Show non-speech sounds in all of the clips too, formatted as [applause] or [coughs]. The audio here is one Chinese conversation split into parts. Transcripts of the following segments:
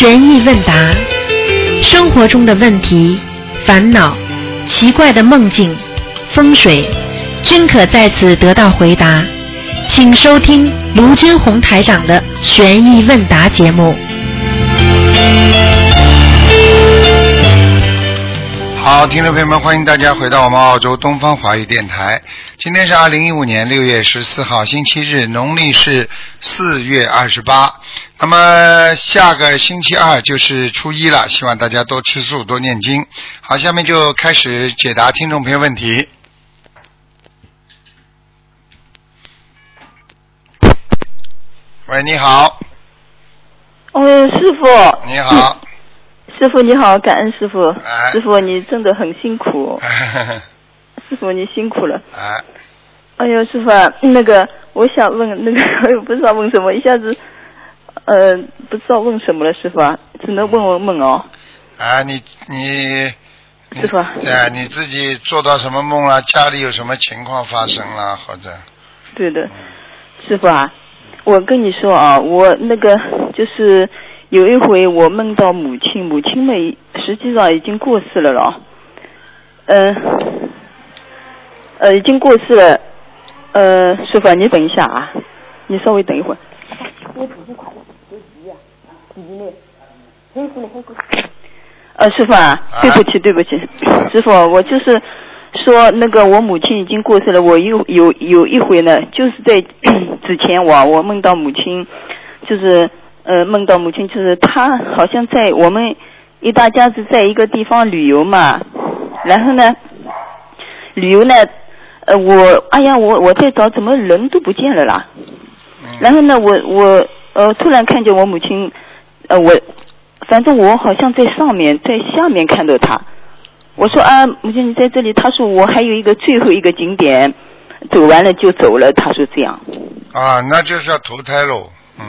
悬疑问答，生活中的问题、烦恼、奇怪的梦境、风水，均可在此得到回答。请收听卢军红台长的悬疑问答节目。好，听众朋友们，欢迎大家回到我们澳洲东方华语电台。今天是二零一五年六月十四号，星期日，农历是四月二十八。那么下个星期二就是初一了，希望大家多吃素，多念经。好，下面就开始解答听众朋友问题。喂，你好，哦，师傅，你好，师傅你好，感恩师傅，哎。师傅你真的很辛苦，[laughs] 师傅你辛苦了。哎，哎呦，师傅啊，那个我想问那个，[laughs] 我也不知道问什么，一下子呃不知道问什么了，师傅啊，只能问问梦哦，啊，你你，师傅哎，你自己做到什么梦了？家里有什么情况发生了？或者，对的，师傅啊，我跟你说啊，我那个就是有一回我梦到母亲，母亲呢实际上已经过世了了，嗯、呃，已经过世了，呃，师傅啊你等一下啊，你稍微等一会儿。呃，师傅啊，对不起，对不起，师傅，我就是说那个我母亲已经过世了，我有有有一回呢，就是在 [coughs] 之前我我梦到母亲，就是呃梦到母亲，就是她好像在我们一大家子在一个地方旅游嘛，然后呢，旅游呢，呃我哎呀我我在找，怎么人都不见了啦？然后呢，我我呃突然看见我母亲，呃我反正我好像在上面，在下面看到他。我说啊，母亲你在这里。他说我还有一个最后一个景点，走完了就走了。他说这样啊，那就是要投胎喽，嗯，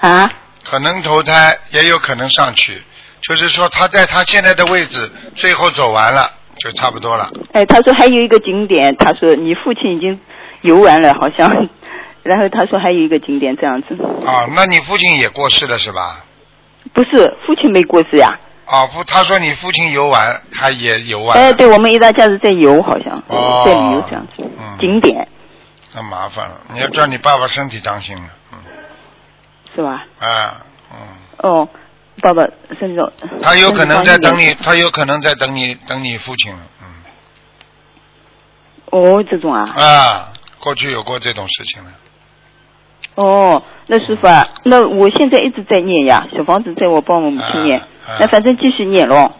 啊，可能投胎，也有可能上去，就是说他在他现在的位置，最后走完了，就差不多了。哎，他说还有一个景点，他说你父亲已经游完了，好像。[laughs] 然后他说还有一个景点这样子，啊，那你父亲也过世了是吧？不是父亲没过世呀？啊，父，他说你父亲游玩，他也游玩。哎，对，我们一大家子在游，好像、哦在旅游这样子，嗯景点那麻烦了，你要叫你爸爸身体当心了，嗯，是吧？啊，嗯，哦，爸爸身体他有可能在等你。你，他有可能在等你，等你父亲了，嗯，哦，这种啊。啊，过去有过这种事情了。哦，那师傅啊，那我现在一直在念呀，小房子在我帮我母亲念，啊啊那反正继续念咯。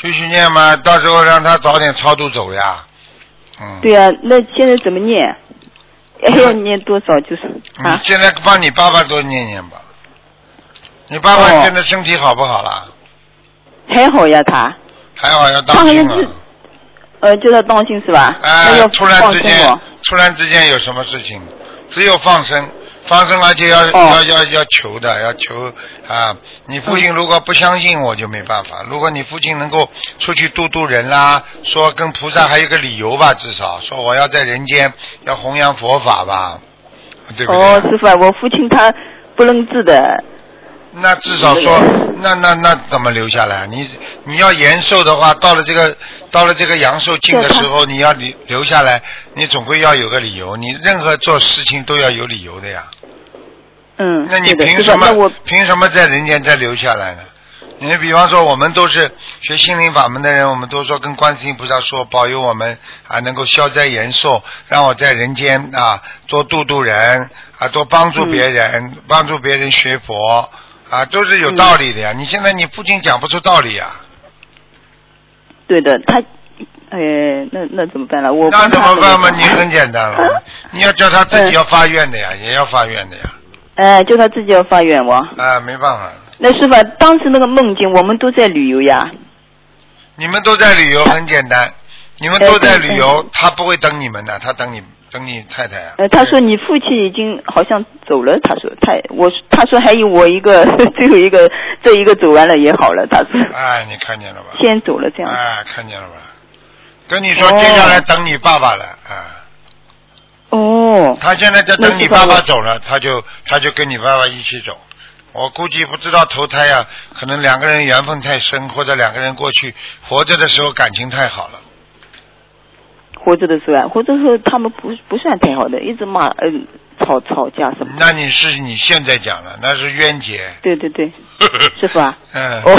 继续念嘛，到时候让他早点超度走呀。嗯。对啊，那现在怎么念？还要念多少？就是你啊，现在帮你爸爸多念念吧。你爸爸哦现在身体好不好啦？还好呀，他，还好要他当心了好像是。呃，叫他当心是吧？那哎要，突然之间哦。，突然之间有什么事情，只有放生，放生而且要、哦要要要求的，要求啊！你父嗯亲如果不相信，我就没办法。如果你父亲能够出去度度人啦，说跟菩萨还有个理由吧，至少说我要在人间要弘扬佛法吧，对不对？哦，师傅啊，我父亲他不认字的，那至少说，那那那怎么留下来？你你要延寿的话，到了这个到了这个阳寿尽的时候，你要留留下来，你总归要有个理由。你任何做事情都要有理由的呀。嗯，那你凭什么凭什么在人间再留下来呢？你比方说，我们都是学心灵法门的人，我们都说跟观世音菩萨说，保佑我们啊能够消灾延寿，让我在人间啊多度度人啊，多帮助别人，帮助别人学佛啊，都是有道理的呀。你现在你父亲讲不出道理呀，对的，他，哎，那那怎么办了？我那怎么办嘛？你很简单了，你要叫他自己要发愿的呀，也要发愿的呀，哎，叫他自己要发愿望。啊，没办法。那师傅啊，当时那个梦境，我们都在旅游呀。你们都在旅游，很简单。你们都在旅游，他不会等你们的，他等你等你太太啊。呃，他说你父亲已经好像走了，他说他我他说还有我一个 [laughs] 最后一个这一个走完了也好了，他说哎，你看见了吧？先走了这样。哎，看见了吧？跟你说，哦接下来等你爸爸了啊。哦，他现在在等你爸爸走了，他就他就跟你爸爸一起走。我估计不知道投胎呀、可能两个人缘分太深，或者两个人过去活着的时候感情太好了。活着的时候啊，活着的时候他们不不算太好的，一直骂嗯、吵吵架什么。那你是你现在讲了，那是冤结。对对对，[laughs] 师傅啊，嗯。哦，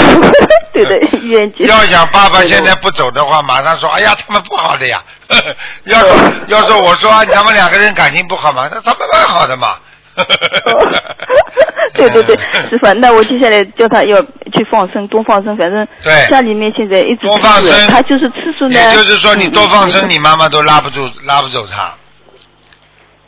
对的，冤结。[laughs] 要想爸爸现在不走的话，马上说：“哎呀，他们不好的呀。[laughs] ”要说要说我说啊他们两个人感情不好嘛，那他们蛮好的嘛。哦对对对，师傅啊，那我接下来叫他要去放生，多放生，反正对家里面现在一直多放生他就是次数呢。也就是说，你多放生，嗯你妈妈都拉不住，拉不走他。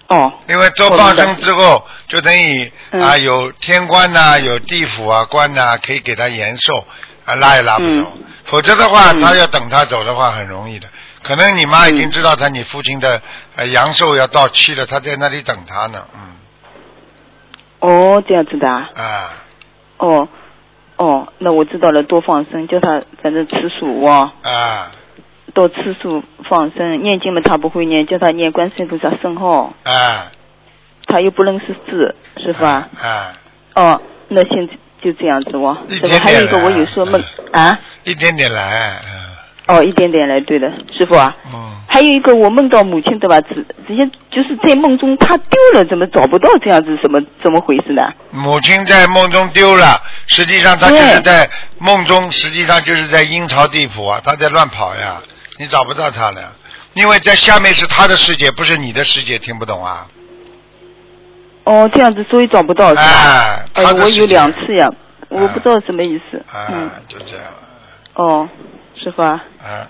哦，因为多放生之后，就等于嗯啊有天官呐、有地府啊官呐、可以给他延寿啊，拉也拉不走。否则的话，嗯他要等他走的话，很容易的。可能你妈已经知道他你父亲的呃阳寿要到期了，他在那里等他呢，嗯哦，这样子的啊，啊，哦，哦，那我知道了，多放生，叫他反正吃素哦，啊。多吃素放生，念经嘛他不会念，叫他念观世音菩萨圣号，啊。他又不认识字，是吧？啊，啊，哦，那现在就这样子哦，师傅，一点点还有一个我有时候梦啊，一点点来，哦，一点点来，对的，师傅啊。嗯嗯，还有一个，我梦到母亲对吧？直直接就是在梦中她丢了，怎么找不到这样子？什么怎么回事呢？母亲在梦中丢了，实际上她就是在梦中，实际上就是在阴曹地府啊，她在乱跑呀，你找不到她了，因为在下面是她的世界，不是你的世界，听不懂啊？哦，这样子，所以找不到是吧？哎，哎我有两次呀，我不知道什么意思。嗯啊，，就这样了，哦，师傅啊，啊，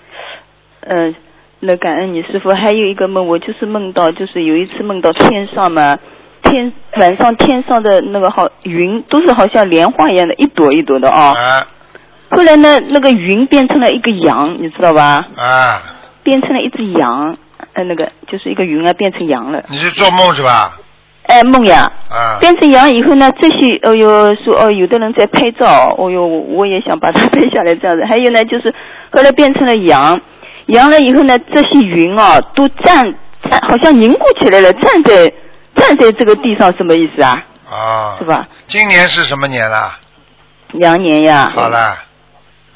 嗯、那感恩你师傅。还有一个梦，我就是梦到，就是有一次梦到天上嘛，天晚上天上的那个好云都是好像莲花一样的，一朵一朵的哦。啊后来呢，那个云变成了一个羊，你知道吧？啊，变成了一只羊，呃，那个就是一个云啊，变成羊了。你是做梦是吧？哎，梦呀，啊，变成羊以后呢，这些，哦哟，说哦，有的人在拍照，哦哟，我也想把它拍下来这样子。还有呢，就是后来变成了羊，羊了以后呢，这些云啊，都站站，好像凝固起来了，站在站在这个地上，什么意思啊？啊是，吧？今年是什么年了？羊年呀。好。了，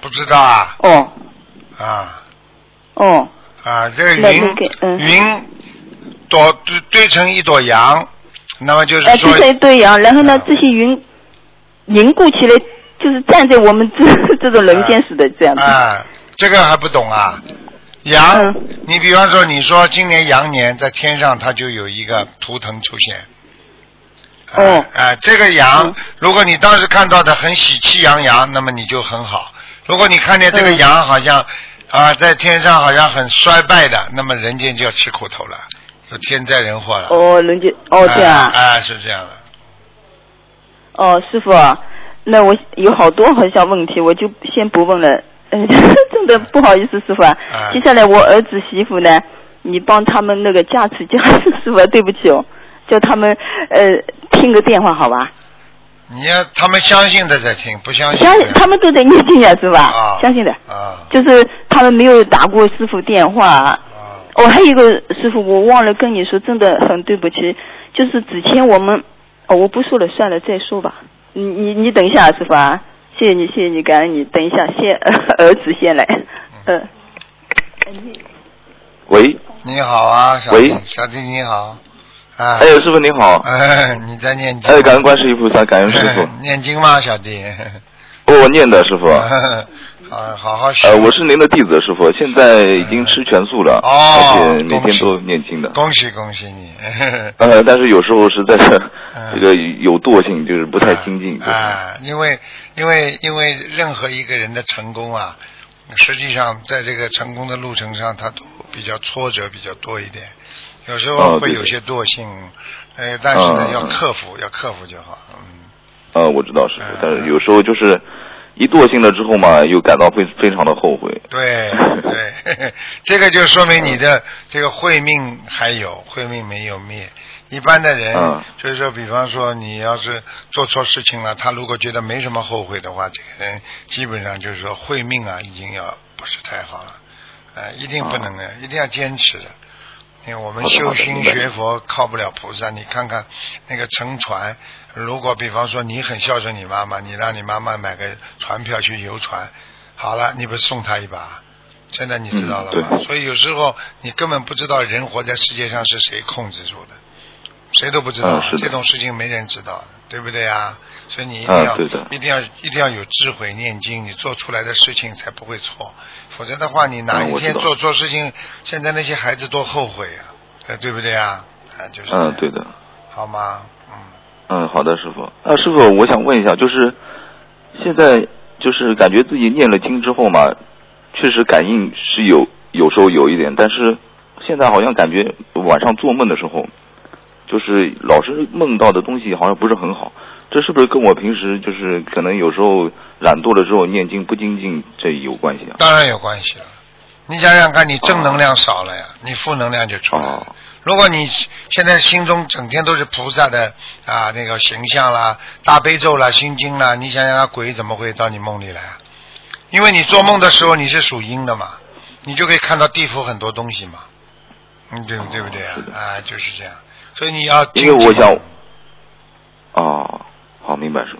不知道啊，哦啊哦啊，这个云云朵堆堆成一朵羊，那么就是哎，说就成一堆羊，然后呢，啊这些云凝固起来，就是站在我们这 [laughs] 这种人间似的这样子。啊，这个还不懂啊？羊，嗯。你比方说，你说今年羊年在天上，它就有一个图腾出现。哦。啊、啊这个羊嗯，如果你当时看到的很喜气洋洋，那么你就很好；如果你看见这个嗯。羊好像啊在天上好像很衰败的，那么人间就要吃苦头了，就天灾人祸了。哦，人家哦这样啊、是这样的。哦，师傅啊，那我有好多好像问题，我就先不问了。嗯，[laughs] 真的不好意思，师傅啊。啊接下来我儿子媳妇呢，你帮他们那个加持加持，[laughs] 师傅啊，对不起哦，叫他们呃听个电话好吧？你要他们相信的在听，不相信相信他们都在念经呀，是吧？啊相信的，啊就是他们没有打过师傅电话。啊哦，还有一个师傅，我忘了跟你说，真的很对不起，就是之前我们，哦，我不说了，算了，再说吧。你你你等一下，师傅啊，谢谢你，谢谢你，感恩你。等一下，先、[laughs] 儿子先来，[laughs] 嗯、喂，你好啊，小喂，小弟你好，啊，哎，师傅你好，哎，你在念经？哎，感恩观世音菩萨，感恩师傅。[laughs] 念经吗，小弟？哦，我念的师傅，好，好好学。呃，我是您的弟子，师傅，现在已经吃全素了，哦而且每天都念经的。恭喜恭喜你！呃，但是有时候实在是这个有惰性，就是不太精进。啊，因为因为因为任何一个人的成功啊，实际上在这个成功的路程上，他都比较挫折比较多一点，有时候会有些惰性，呃，但是呢，要克服，要克服就好。嗯，我知道师傅嗯，但是有时候就是一惰性了之后嘛，又感到非非常的后悔。对对，[laughs] 这个就说明你的这个慧命还有，慧命没有灭。一般的人，嗯就是说，比方说你要是做错事情了，他如果觉得没什么后悔的话，这个人基本上就是说慧命啊，已经要不是太好了，呃，一定不能的，一定要坚持的。因为我们修心学佛靠不了菩萨，你看看那个乘船，如果比方说你很孝顺你妈妈，你让你妈妈买个船票去游船，好了，你不是送她一把？现在你知道了吗？嗯所以有时候你根本不知道人活在世界上是谁控制住的，谁都不知道，这种事情没人知道的，对不对啊？所以你一定要、一定要一定要有智慧，念经，你做出来的事情才不会错。否则的话，你哪一天做错事情，现在那些孩子多后悔啊，呃对不对啊？啊，就是嗯，对的。好吗？嗯，嗯，好的，师傅。啊，师傅，我想问一下，就是现在就是感觉自己念了经之后嘛，确实感应是有，有时候有一点，但是现在好像感觉晚上做梦的时候，就是老是梦到的东西好像不是很好。这是不是跟我平时就是可能有时候懒惰了之后念经不精进这有关系啊？当然有关系了。你想想看，你正能量少了呀，你负能量就出来了。哦如果你现在心中整天都是菩萨的啊那个形象啦、大悲咒啦、心经啦，你想想看鬼怎么会到你梦里来啊？因为你做梦的时候你是属阴的嘛，你就可以看到地府很多东西嘛，嗯，对对不对啊？啊，就是这样。所以你要因为我想啊，好，明白师傅。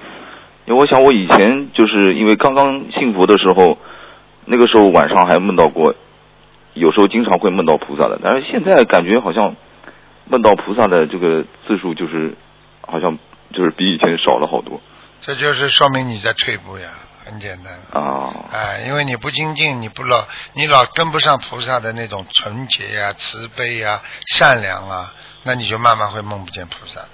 因为我想我以前就是因为刚刚信佛的时候，那个时候晚上还梦到过，有时候经常会梦到菩萨的，但是现在感觉好像梦到菩萨的这个次数就是好像就是比以前少了好多这就是说明你在退步呀，很简单。啊。哎，因为你不精进，你不老，你老跟不上菩萨的那种纯洁呀、慈悲呀、善良啊，那你就慢慢会梦不见菩萨的。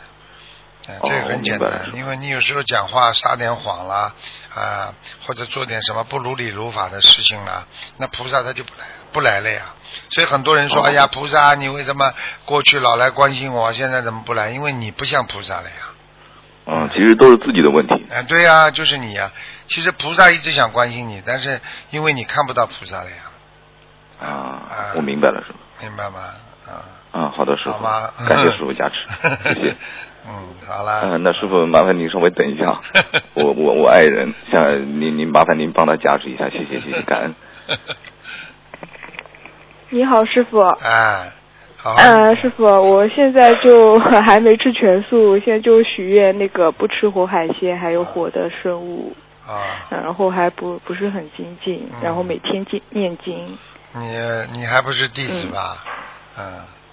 哎，这很简单，因为你有时候讲话撒点谎啦，啊，或者做点什么不如理如法的事情啦，那菩萨他就不来不来了呀。所以很多人说，哦哎呀，菩萨，你为什么过去老来关心我，现在怎么不来？因为你不像菩萨了呀。嗯，其实都是自己的问题。哎，对呀、就是你呀、其实菩萨一直想关心你，但是因为你看不到菩萨了呀，啊，我明白了，师傅。明白吗？啊，啊，好的，师傅好吗？，感谢师傅加持，谢谢。[laughs] 嗯，好了。嗯，那师傅麻烦您稍微等一下，[laughs] 我我我爱人，像您您麻烦您帮他加持一下，谢谢谢谢，感恩。[laughs] 你好，师傅。哎，好。呃，师傅，我现在就 [laughs] 还没吃全素，现在就许愿那个不吃活海鲜，还有活的生物，啊，然后还不不是很精进，嗯然后每天经念经。你你还不是弟子吧？嗯。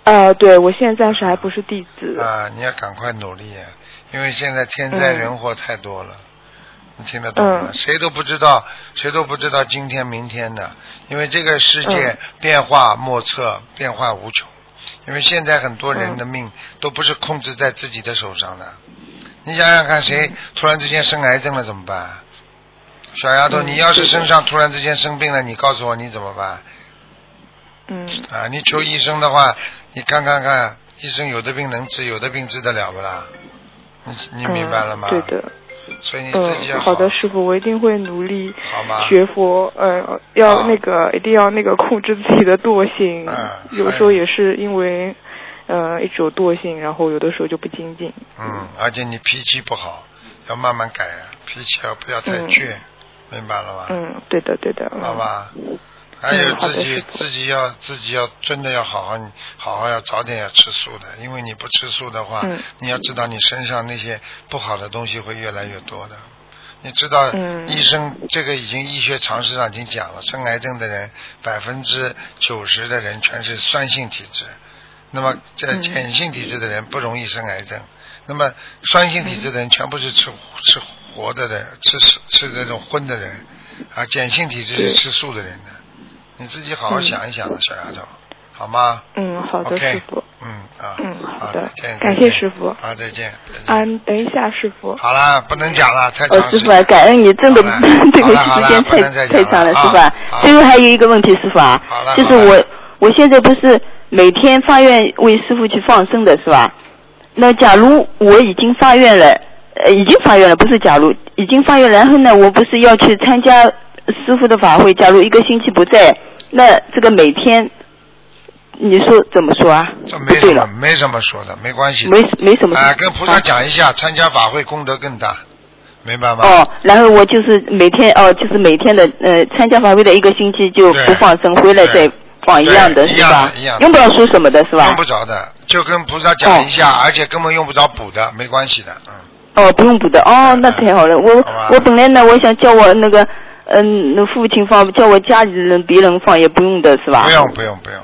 呃，对我现在暂时还不是弟子。啊，你要赶快努力，因为现在天灾嗯人祸太多了。你听得懂吗？嗯谁都不知道，谁都不知道今天明天的，因为这个世界嗯变化莫测，变化无穷。因为现在很多人的嗯命都不是控制在自己的手上的。你想想看，谁嗯突然之间生癌症了怎么办？小丫头，嗯你要是身上突然之间生病了，你告诉我你怎么办？嗯啊，你求医生的话，你看看看，医生有的病能治，有的病治得了不啦？你你明白了吗？嗯、对的。所以你自己要嗯，好的，师傅，我一定会努力好吗学佛。呃，要那个一定要那个控制自己的惰性。嗯有时候也是因为呃一直有惰性，然后有的时候就不精进。嗯，而且你脾气不好，要慢慢改啊，脾气要不要太嗯倔，明白了吗？嗯，对的，对的。嗯好吧。还有自己、自己要自己要真的要好好好好要早点要吃素的，因为你不吃素的话，嗯。你要知道你身上那些不好的东西会越来越多的。你知道，嗯。医生这个已经医学常识上已经讲了，生癌症的人百分之九十的人全是酸性体质，那么这嗯碱性体质的人不容易生癌症，那么酸性体质的人全部是吃吃活的人，吃吃那种荤的人，啊，碱性体质是吃素的人的。你自己好好想一想啊，小丫头，好吗？嗯，好的师傅。嗯啊，嗯好的再见，感谢师傅啊，再见，再见。啊，等一下，师傅。好了，不能讲了，太哦，师傅。感恩你，真的这个 [laughs] 时间太太长了，师傅啊。最后还有一个问题，师傅啊就是我我现在不是每天发愿为师傅去放生的是吧？那假如我已经发愿了，呃，已经发愿了，不是假如已经发愿，然后呢，我不是要去参加师傅的法会？假如一个星期不在，那这个每天，你说怎么说啊？这没什么没什么说的，没关系。没没什么。啊，跟菩萨啊讲一下，参加法会功德更大，明白吗？哦，然后我就是每天哦，就是每天的呃参加法会的一个星期就不放生，回来再对放一样的是吧一样的一样？的用不着说什么的是吧用？不着的，就跟菩萨讲一下，而且根本用不着补的，没关系的，嗯。哦，不用补的哦，那太好了。我我本来呢，我想叫我那个嗯，那父亲放，叫我家里人别人放也不用的是吧？不用不用不用，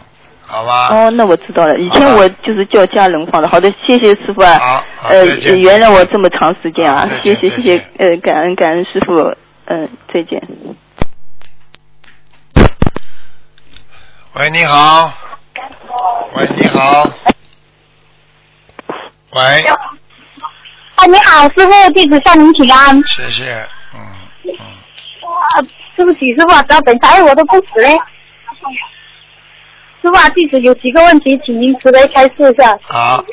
好吧？哦，那我知道了。以前我就是叫家人放的。好的，谢谢师傅啊。好好呃再，见原谅我这么长时间啊，谢谢谢谢呃，感恩感恩师傅，嗯、再见。喂，你好。喂，你好。喂，啊，你好，师傅，弟子向您请安。谢谢，嗯嗯，啊，对不起，师傅啊，只要等一下，哎，我的不死嘞。师傅啊，弟子有几个问题，请您慈悲开示一下。好，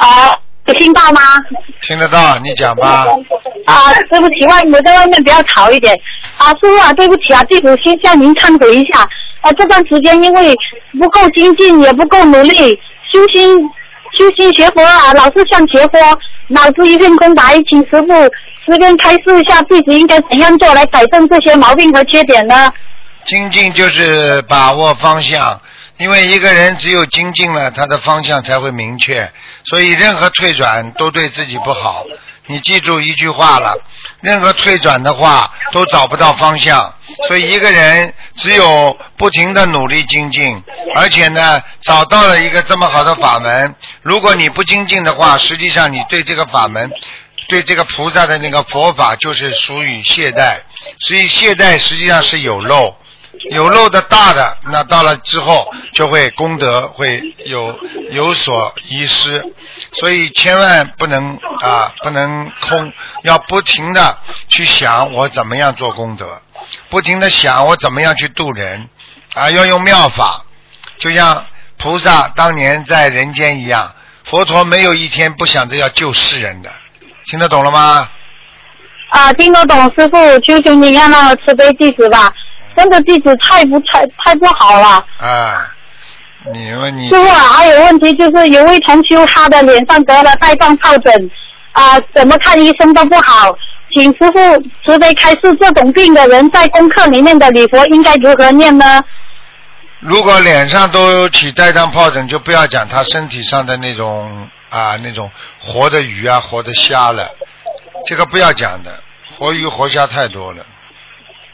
啊，有听到吗？听得到，你讲吧。啊，对不起，外我在外面比较吵一点。啊，师傅啊，对不起啊，弟子先向您忏悔一下。啊，这段时间因为不够精进，也不够努力，修心修心学佛啊，老是想学佛，脑子一片空白，请师傅随便开示一下，弟子应该怎样做来改正这些毛病和缺点呢？精进就是把握方向，因为一个人只有精进了，他的方向才会明确。所以任何退转都对自己不好。你记住一句话了，任何退转的话都找不到方向。所以一个人只有不停的努力精进，而且呢找到了一个这么好的法门。如果你不精进的话，实际上你对这个法门。对这个菩萨的那个佛法就是属于懈怠，所以懈怠实际上是有漏，有漏的大的，那到了之后就会功德会有有所遗失，所以千万不能啊不能空，要不停的去想我怎么样做功德，不停的想我怎么样去度人，啊要用妙法，就像菩萨当年在人间一样，佛陀没有一天不想着要救世人的。听得懂了吗？啊，听得懂，师傅，求求你让那慈悲弟子吧，真的弟子太不太太不好了。啊，你问你师傅啊，还有问题就是有位同修他的脸上得了带状疱疹，啊，怎么看医生都不好，请师傅慈悲开示，这种病的人在功课里面的礼佛应该如何念呢？如果脸上都起带状疱疹，就不要讲他身体上的那种啊那种活的鱼啊活的虾了，这个不要讲的，活鱼活虾太多了，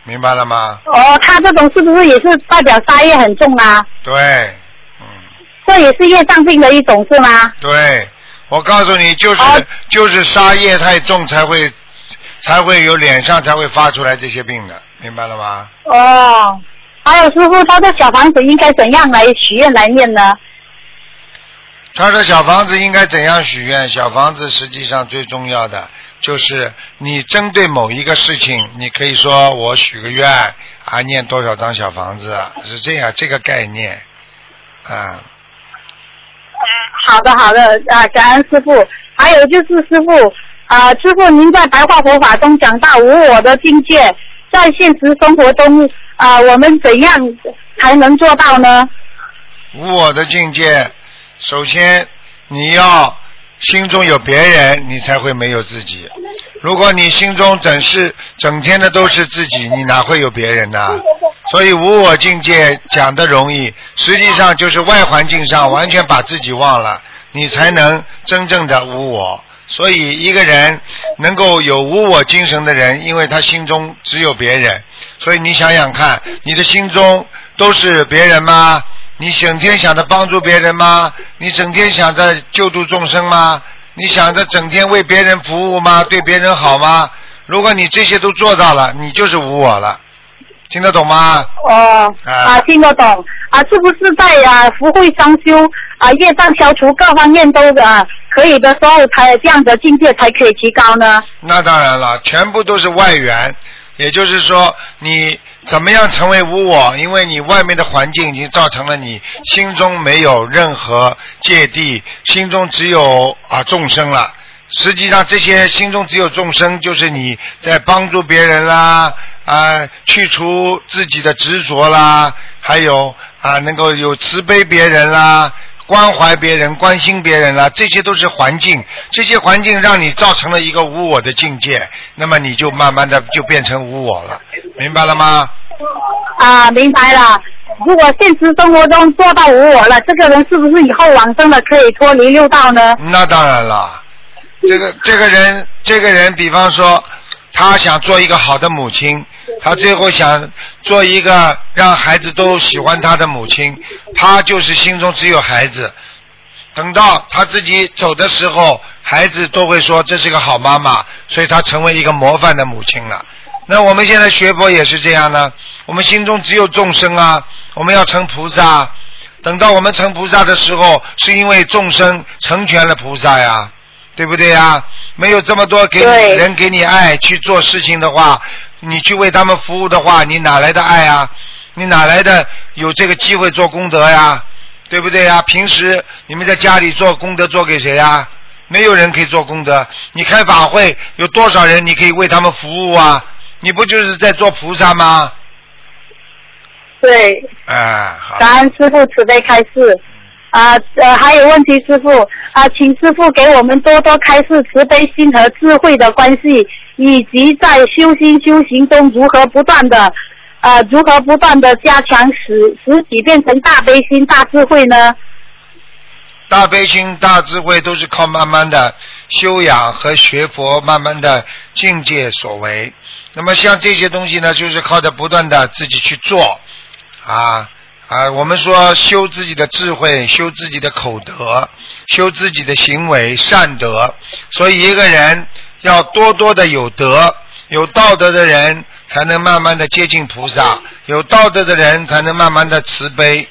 明白了吗？哦，他这种是不是也是代表杀业很重啊？对，嗯，这也是业障病的一种是吗？对，我告诉你，就是、哦就是杀业太重才会才会有脸上才会发出来这些病的，明白了吗？哦，还有师傅，他的小房子应该怎样来许愿来念呢？他说小房子应该怎样许愿？小房子实际上最重要的就是你针对某一个事情，你可以说我许个愿啊，念多少张小房子，是这样这个概念啊。好的，好的，啊，感恩师傅。还有就是师傅，啊，师傅您在白话佛法中讲到无我的境界，在现实生活中，啊，我们怎样才能做到呢？无我的境界，首先你要心中有别人，你才会没有自己。如果你心中整是整天的都是自己，你哪会有别人呢？所以无我境界讲的容易，实际上就是外环境上完全把自己忘了，你才能真正的无我。所以一个人能够有无我精神的人，因为他心中只有别人。所以你想想看，你的心中都是别人吗？你整天想着帮助别人吗？你整天想着救度众生吗？你想着整天为别人服务吗？对别人好吗？如果你这些都做到了，你就是无我了。听得懂吗？哦，啊啊，听得懂啊，是不是在啊福慧双修啊业障消除各方面都啊可以的时候，才这样的境界才可以提高呢？那当然了，全部都是外缘，也就是说，你怎么样成为无我？因为你外面的环境已经造成了你心中没有任何芥蒂，心中只有啊众生了。实际上，这些心中只有众生，就是你在帮助别人啦，啊，去除自己的执着啦，还有啊，能够有慈悲别人啦，关怀别人、关心别人啦，这些都是环境，这些环境让你造成了一个无我的境界，那么你就慢慢的就变成无我了，明白了吗？啊，明白了。如果现实生活中做到无我了，这个人是不是以后往生了可以脱离六道呢？那当然了，这个这个人，这个人，比方说，他想做一个好的母亲，他最后想做一个让孩子都喜欢他的母亲，他就是心中只有孩子。等到他自己走的时候，孩子都会说这是个好妈妈，所以他成为一个模范的母亲了。那我们现在学佛也是这样呢，我们心中只有众生啊，我们要成菩萨。等到我们成菩萨的时候，是因为众生成全了菩萨呀，对不对呀？没有这么多给你人给你爱去做事情的话，你去为他们服务的话，你哪来的爱啊？你哪来的有这个机会做功德呀？对不对呀？平时你们在家里做功德做给谁呀？没有人可以做功德。你开法会有多少人你可以为他们服务啊？你不就是在做菩萨吗？对，哎，好。感恩师傅慈悲开示。啊呃，还有问题，师傅啊，请师傅给我们多多开示慈悲心和智慧的关系，以及在修心修行中如何不断的呃如何不断的加强使使己变成大悲心、大智慧呢？大悲心、大智慧都是靠慢慢的修养和学佛，慢慢的境界所为。那么像这些东西呢，就是靠着不断的自己去做啊啊！我们说修自己的智慧，修自己的口德，修自己的行为善德。所以一个人要多多的有德，有道德的人才能慢慢的接近菩萨，有道德的人才能慢慢的慈悲。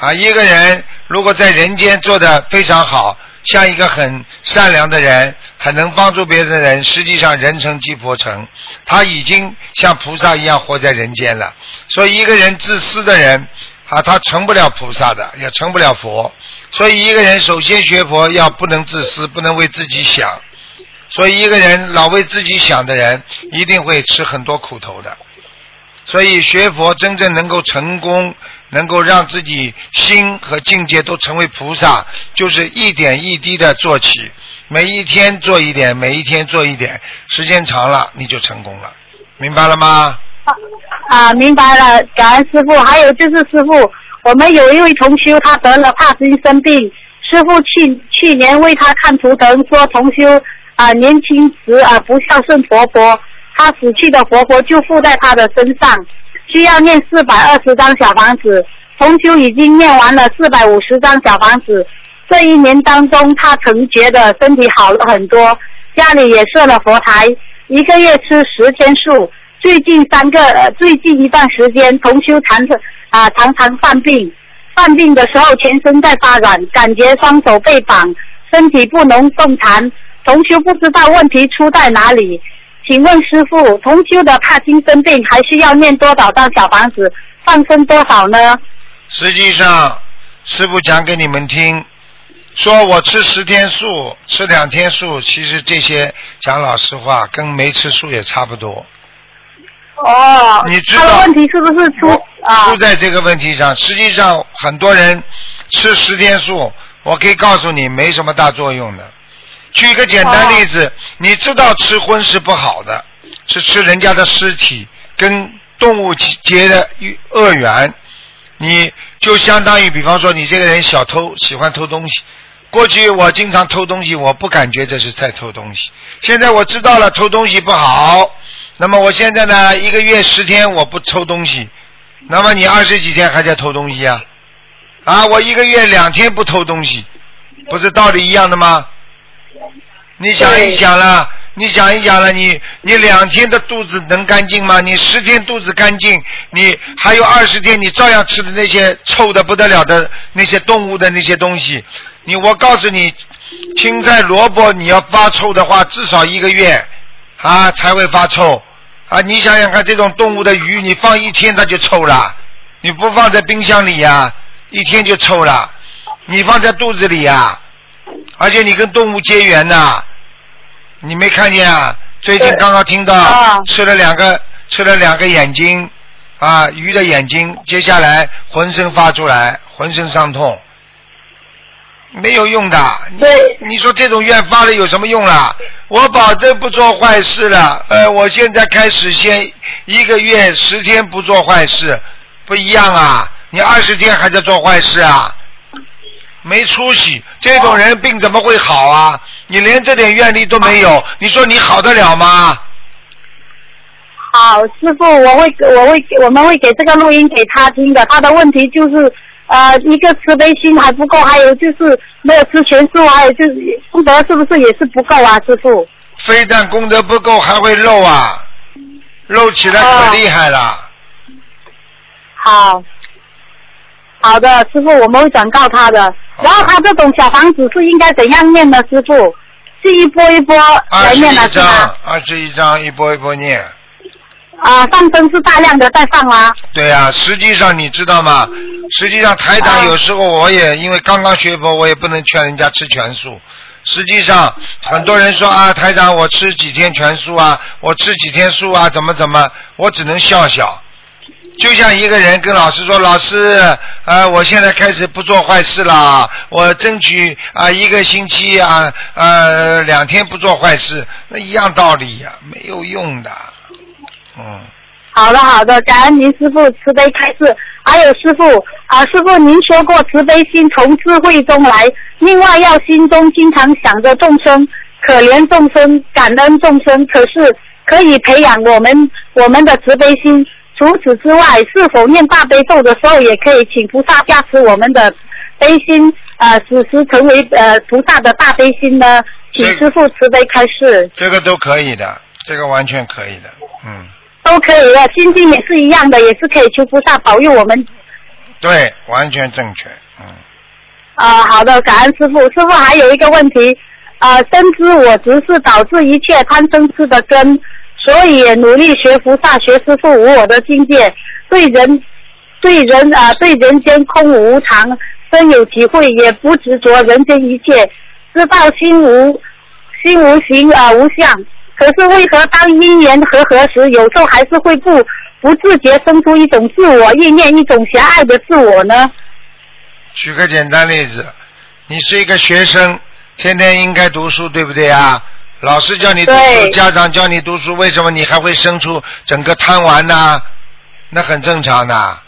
啊，一个人如果在人间做的非常好，像一个很善良的人，很能帮助别人的人，实际上人成即佛成，他已经像菩萨一样活在人间了。所以，一个人自私的人啊，他成不了菩萨的，也成不了佛。所以，一个人首先学佛要不能自私，不能为自己想。所以，一个人老为自己想的人，一定会吃很多苦头的。所以学佛真正能够成功，能够让自己心和境界都成为菩萨，就是一点一滴的做起，每一天做一点，每一天做一点，时间长了你就成功了，明白了吗？啊，明白了，感恩师傅。还有就是师傅，我们有一位同修，他得了帕金森病，师傅去去年为他看图腾，说同修啊年轻时啊不孝顺婆婆，他死去的婆婆就附在他的身上，需要念四百二十张小房子，同修已经念完了四百五十张小房子。这一年当中，他曾觉得身体好了很多，家里也设了佛台，一个月吃十天素。最近三个呃，最近一段时间，同修常常啊常常犯病，犯病的时候全身在发软，感觉双手被绑，身体不能动弹。同修不知道问题出在哪里，请问师傅，同修的帕金森病还需要念多少张小房子，放生多少呢？实际上，师傅讲给你们听，说我吃十天素，吃两天素，其实这些讲老实话，跟没吃素也差不多。哦，你知道他的问题是不是出啊出？在这个问题上。实际上，很多人吃十天素，我可以告诉你，没什么大作用的。举个简单例子，你知道吃荤是不好的，是吃人家的尸体，跟动物结的恶缘，你就相当于，比方说你这个人小偷，喜欢偷东西。过去我经常偷东西，我不感觉这是在偷东西。现在我知道了偷东西不好，那么我现在呢，一个月十天我不偷东西，那么你二十几天还在偷东西啊？啊，我一个月两天不偷东西，不是道理一样的吗？你想一想了，你想一想了，你你两天的肚子能干净吗？你十天肚子干净，你还有二十天你照样吃的那些臭的不得了的那些动物的那些东西，你我告诉你，青菜萝卜你要发臭的话，至少一个月啊才会发臭啊！你想想看，这种动物的鱼，你放一天它就臭了，你不放在冰箱里呀、一天就臭了，你放在肚子里呀、而且你跟动物结缘呐、你没看见啊？最近刚刚听到啊吃了两个吃了两个眼睛啊鱼的眼睛，接下来浑身发出来，浑身伤痛，没有用的。你你说这种愿发了有什么用啦？我保证不做坏事了。呃，我现在开始先一个月十天不做坏事，不一样啊！你二十天还在做坏事啊？没出息，这种人病怎么会好啊？你连这点愿力都没有，你说你好得了吗？好，师傅，我会我会我们会给这个录音给他听的。他的问题就是呃，一个慈悲心还不够，还有就是没有吃全素，还有就是功德是不是也是不够啊，师傅？非但功德不够，还会漏啊，漏起来可厉害了。好，好的，师傅，我们会转告他的。然后他这种小房子是应该怎样念呢，师傅？是一波一波来念的是章吗？，二十一章一波一波念。啊，上升是大量的在放吗？对呀、实际上你知道吗？实际上台长啊有时候我也因为刚刚学佛，我也不能劝人家吃全素。实际上很多人说啊，台长我吃几天全素啊，我吃几天素啊，怎么怎么，我只能笑笑。就像一个人跟老师说：“老师，呃，我现在开始不做坏事了，我争取啊、一个星期啊，呃，两天不做坏事，那一样道理呀、没有用的。”嗯。好的，好的，感恩您师傅慈悲开示。还有师傅啊，师傅您说过慈悲心从智慧中来，另外要心中经常想着众生，可怜众生，感恩众生。可是可以培养我们我们的慈悲心。除此之外，是否念大悲咒的时候，也可以请菩萨加持我们的悲心，呃，使时成为呃菩萨的大悲心呢？请师傅慈悲开示。这个都可以的，这个完全可以的，嗯，都可以的，心经也是一样的，也是可以求菩萨保佑我们。对，完全正确，嗯，啊、好的，感恩师傅。师傅还有一个问题，啊、深知我执是导致一切贪嗔痴的根，所以努力学菩萨，学师傅无我的境界，对人对人啊、对人间空无无常深有体会，也不执着人间一切，知道心无心无形啊、无相。可是为何当因缘和合时，有时候还是会不不自觉生出一种自我意念，一种狭隘的自我呢？举个简单例子，你是一个学生，天天应该读书，对不对啊？老师叫你读书，家长叫你读书，为什么你还会生出整个贪玩呢？那很正常的，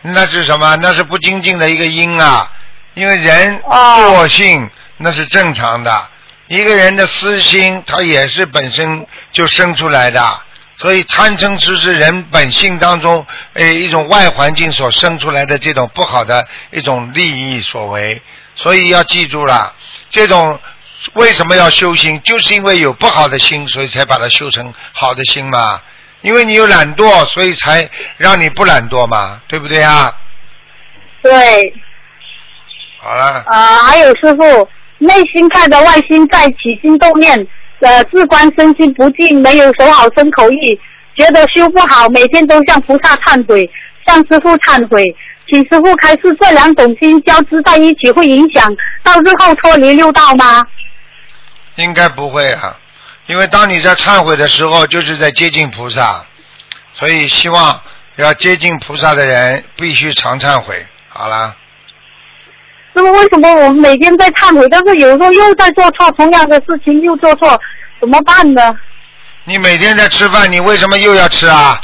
那是什么？那是不精进的一个因啊。因为人哦惰性那是正常的，一个人的私心他也是本身就生出来的，所以贪嗔痴是人本性当中呃一种外环境所生出来的这种不好的一种利益所为，所以要记住了，这种为什么要修心，就是因为有不好的心，所以才把它修成好的心嘛。因为你有懒惰，所以才让你不懒惰嘛，对不对啊？对，好了，呃，还有师傅，内心看着外心在起心动念，呃，自观身心不净，没有守好身口意，觉得修不好，每天都向菩萨忏悔，向师傅忏悔，请师傅开示这两种心交织在一起会影响到日后脱离六道吗？应该不会啊，因为当你在忏悔的时候，就是在接近菩萨，所以希望要接近菩萨的人必须常忏悔。好啦。那么，为什么我们每天在忏悔，但是有时候又在做错同样的事情，又做错，怎么办呢？你每天在吃饭，你为什么又要吃啊？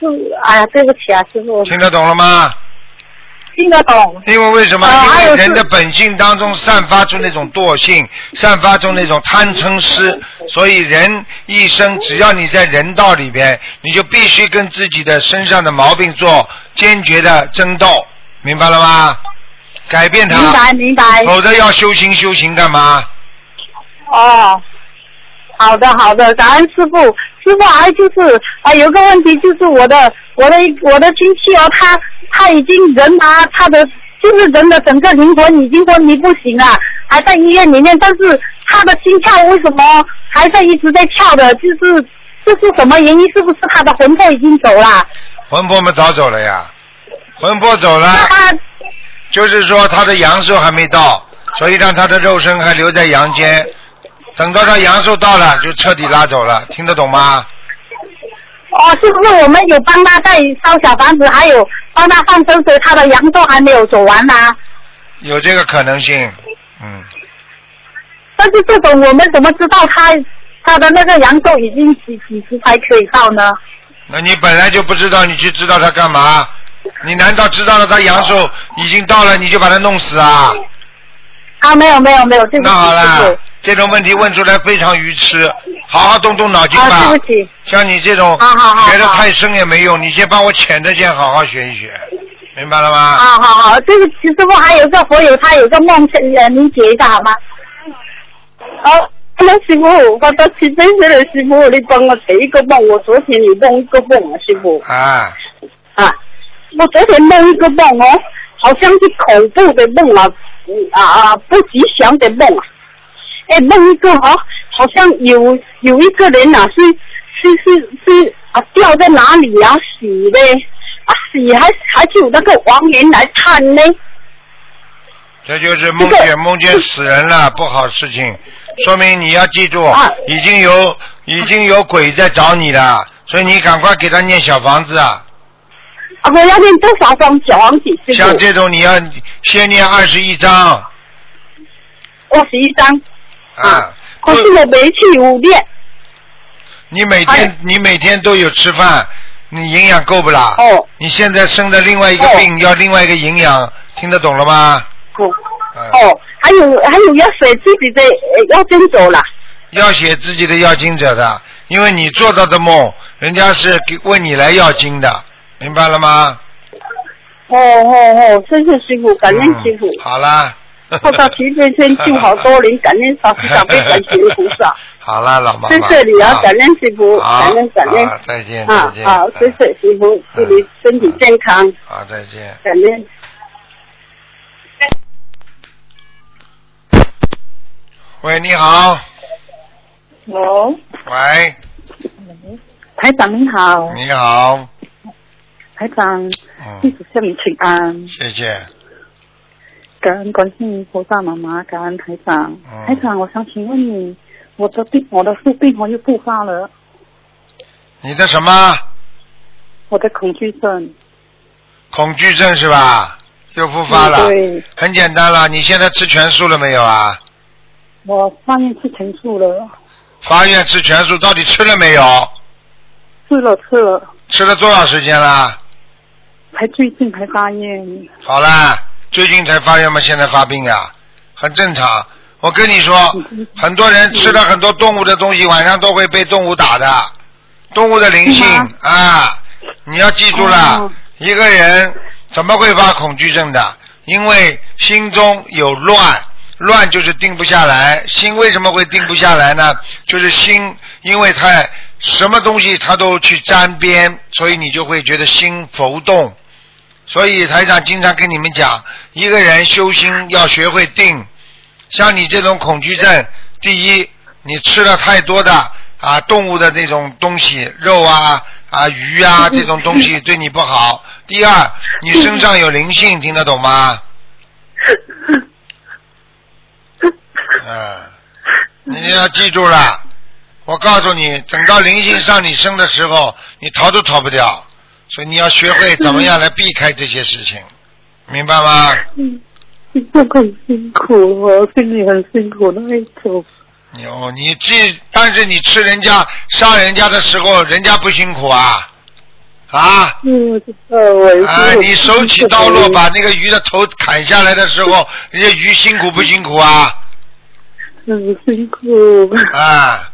是，哎呀，对不起啊，师傅，听得懂了吗？听得懂。因为为什么？因为人的本性当中散发出那种惰性，散发出那种贪嗔痴，所以人一生只要你在人道里边，你就必须跟自己的身上的毛病做坚决的争斗，明白了吗？改变它，明白明白。否则要修行修行干嘛？哦，好的好的，感恩师傅。师傅还就是啊、有个问题就是我的我的我的亲戚哦，他他已经人啊，他的就是人的整个灵魂已经昏迷不醒了，还在医院里面，但是他的心跳为什么还在一直在跳的？就是这是什么原因？是不是他的魂魄已经走了？魂魄们早走了呀，魂魄走了那，他就是说他的阳寿还没到，所以让他的肉身还留在阳间。等到他阳寿到了，就彻底拉走了，听得懂吗？哦，是不是我们有帮他在烧小房子，还有帮他放生水，他的阳寿还没有走完呢、有这个可能性，嗯，但是这种我们怎么知道他他的那个阳寿已经几几时才可以到呢？那你本来就不知道，你去知道他干嘛？你难道知道了他阳寿已经到了，你就把他弄死啊？啊，没有没有没有，对不起，那好了，这种问题问出来非常愚痴，好好动动脑筋吧。啊，对不起，像你这种好好好学的太深也没用，你先帮我浅的先好好学一学，明白了吗？啊，好好，对不起，师傅，还有个佛友，他有个梦，呃，您解一下好吗？哦，那师傅，我到七岁岁了，师傅，你帮我解一个梦。我昨天有梦一个梦啊，师傅啊，啊，我昨天梦一个梦哦，好像是恐怖的梦啊，嗯啊啊，不吉祥的梦啊。哎，梦一个哦，好像有有一个人啊，是是是是啊，掉在哪里啊，死的啊，死还还是有那个亡人来看呢。这就是梦这个见梦见死人了，不好事情，说明你要记住啊，已经有已经有鬼在找你了，所以你赶快给他念小房子啊。啊，我要念多少张小王子师像？这种你要先念二十一章二十一张啊。可是我没去五遍。你每天哎你每天都有吃饭，你营养够不啦？哦你现在生的另外一个哦病要另外一个营养，听得懂了吗？哦嗯，哦，还有还有要写自己的呃要经走了。要写自己的要经者的，因为你做到的梦，人家是给问你来要经的，明白了吗？哦哦哦，谢谢师傅，感恩师傅嗯。好啦。做到齐最圈救好多人，[laughs] 感恩法师长辈，感谢菩萨。[laughs] 好啦，老妈妈。谢谢你啊，感恩师傅，感恩感恩。再见，再见。啊好，谢谢师傅，祝你身体健康，好，再见。感恩。喂，你好。喂，喂，台长你好，你好。台长，弟嗯，子向你请安，谢谢。感恩观世音菩萨妈妈，感恩台长。嗯台长，我想请问你，我的病，我的宿病我又复发了，你的什么我的恐惧症。恐惧症是吧？又复发了。对，很简单了，你现在吃全素了没有啊？我发愿吃全素了，发愿吃全素，到底吃了没有？吃了吃了，吃了多少时间了？才最近才发现。好啦，最近才发愿吗？现在发病呀，很正常。我跟你说，很多人吃了很多动物的东西，晚上都会被动物打的，动物的灵性啊，你要记住了哦，一个人怎么会发恐惧症的？因为心中有乱，乱就是定不下来。心为什么会定不下来呢？就是心，因为他什么东西他都去沾边，所以你就会觉得心浮动。所以台长经常跟你们讲，一个人修心要学会定。像你这种恐惧症，第一，你吃了太多的啊动物的那种东西，肉啊啊鱼啊 [laughs] 这种东西对你不好。第二，你身上有灵性，听得懂吗？嗯，[laughs] 你要记住了，我告诉你，等到灵性上你身的时候，你逃都逃不掉。所以你要学会怎么样来避开这些事情，明白吗？嗯，真的很辛苦，我心里很辛苦那一种。你这，但是你吃人家杀人家的时候，人家不辛苦啊啊！嗯，啊！你手起刀落把那个鱼的头砍下来的时候，人家鱼辛苦不辛苦啊？很辛苦。啊！